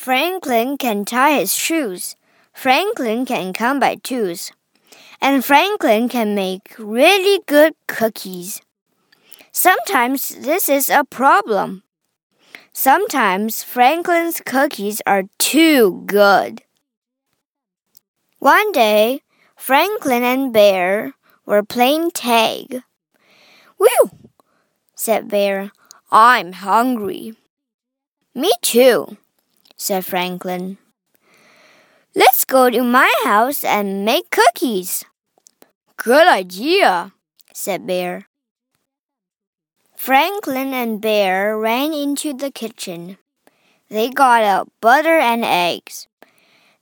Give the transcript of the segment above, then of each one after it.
Franklin can tie his shoes. Franklin can count by twos. And Franklin can make really good cookies. Sometimes this is a problem. Sometimes Franklin's cookies are too good. One day, Franklin and Bear were playing tag. Whew, said Bear. I'm hungry. Me too, said Franklin. Let's go to my house and make cookies. Good idea, said Bear. Franklin and Bear ran into the kitchen. They got out butter and eggs.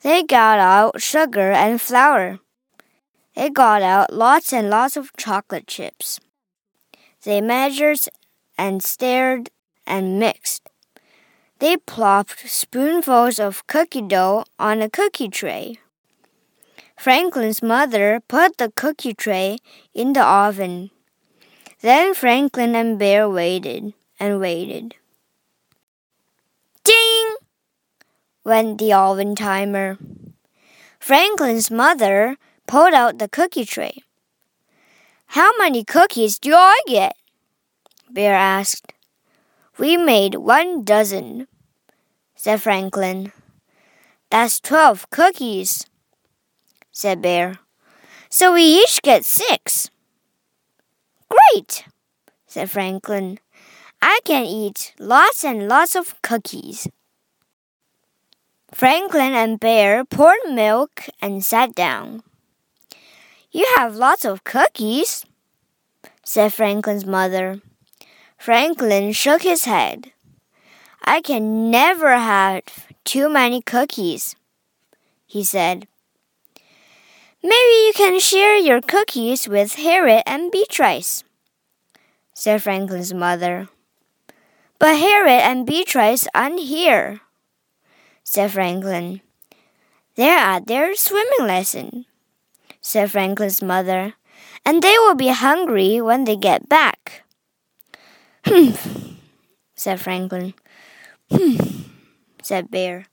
They got out sugar and flour. They got out lots and lots of chocolate chips. They measured and stirred and mixed. They plopped spoonfuls of cookie dough on a cookie tray. Franklin's mother put the cookie tray in the oven. Then Franklin and Bear waited and waited. Ding! went the oven timer. Franklin's mother pulled out the cookie tray. How many cookies do I get? Bear asked. We made one dozen, said Franklin. That's twelve cookies, said Bear. So we each get six. Great, said Franklin. I can eat lots and lots of cookies. Franklin and Bear poured milk and sat down. You have lots of cookies, said Franklin's mother. Franklin shook his head. I can never have too many cookies, he said. Maybe you can share your cookies with Harriet and Beatrice, said Franklin's mother. But Harriet and Beatrice aren't here, said Franklin. They're at their swimming lesson, said Franklin's mother, and they will be hungry when they get back. Humph, said Franklin. Humph, said Bear.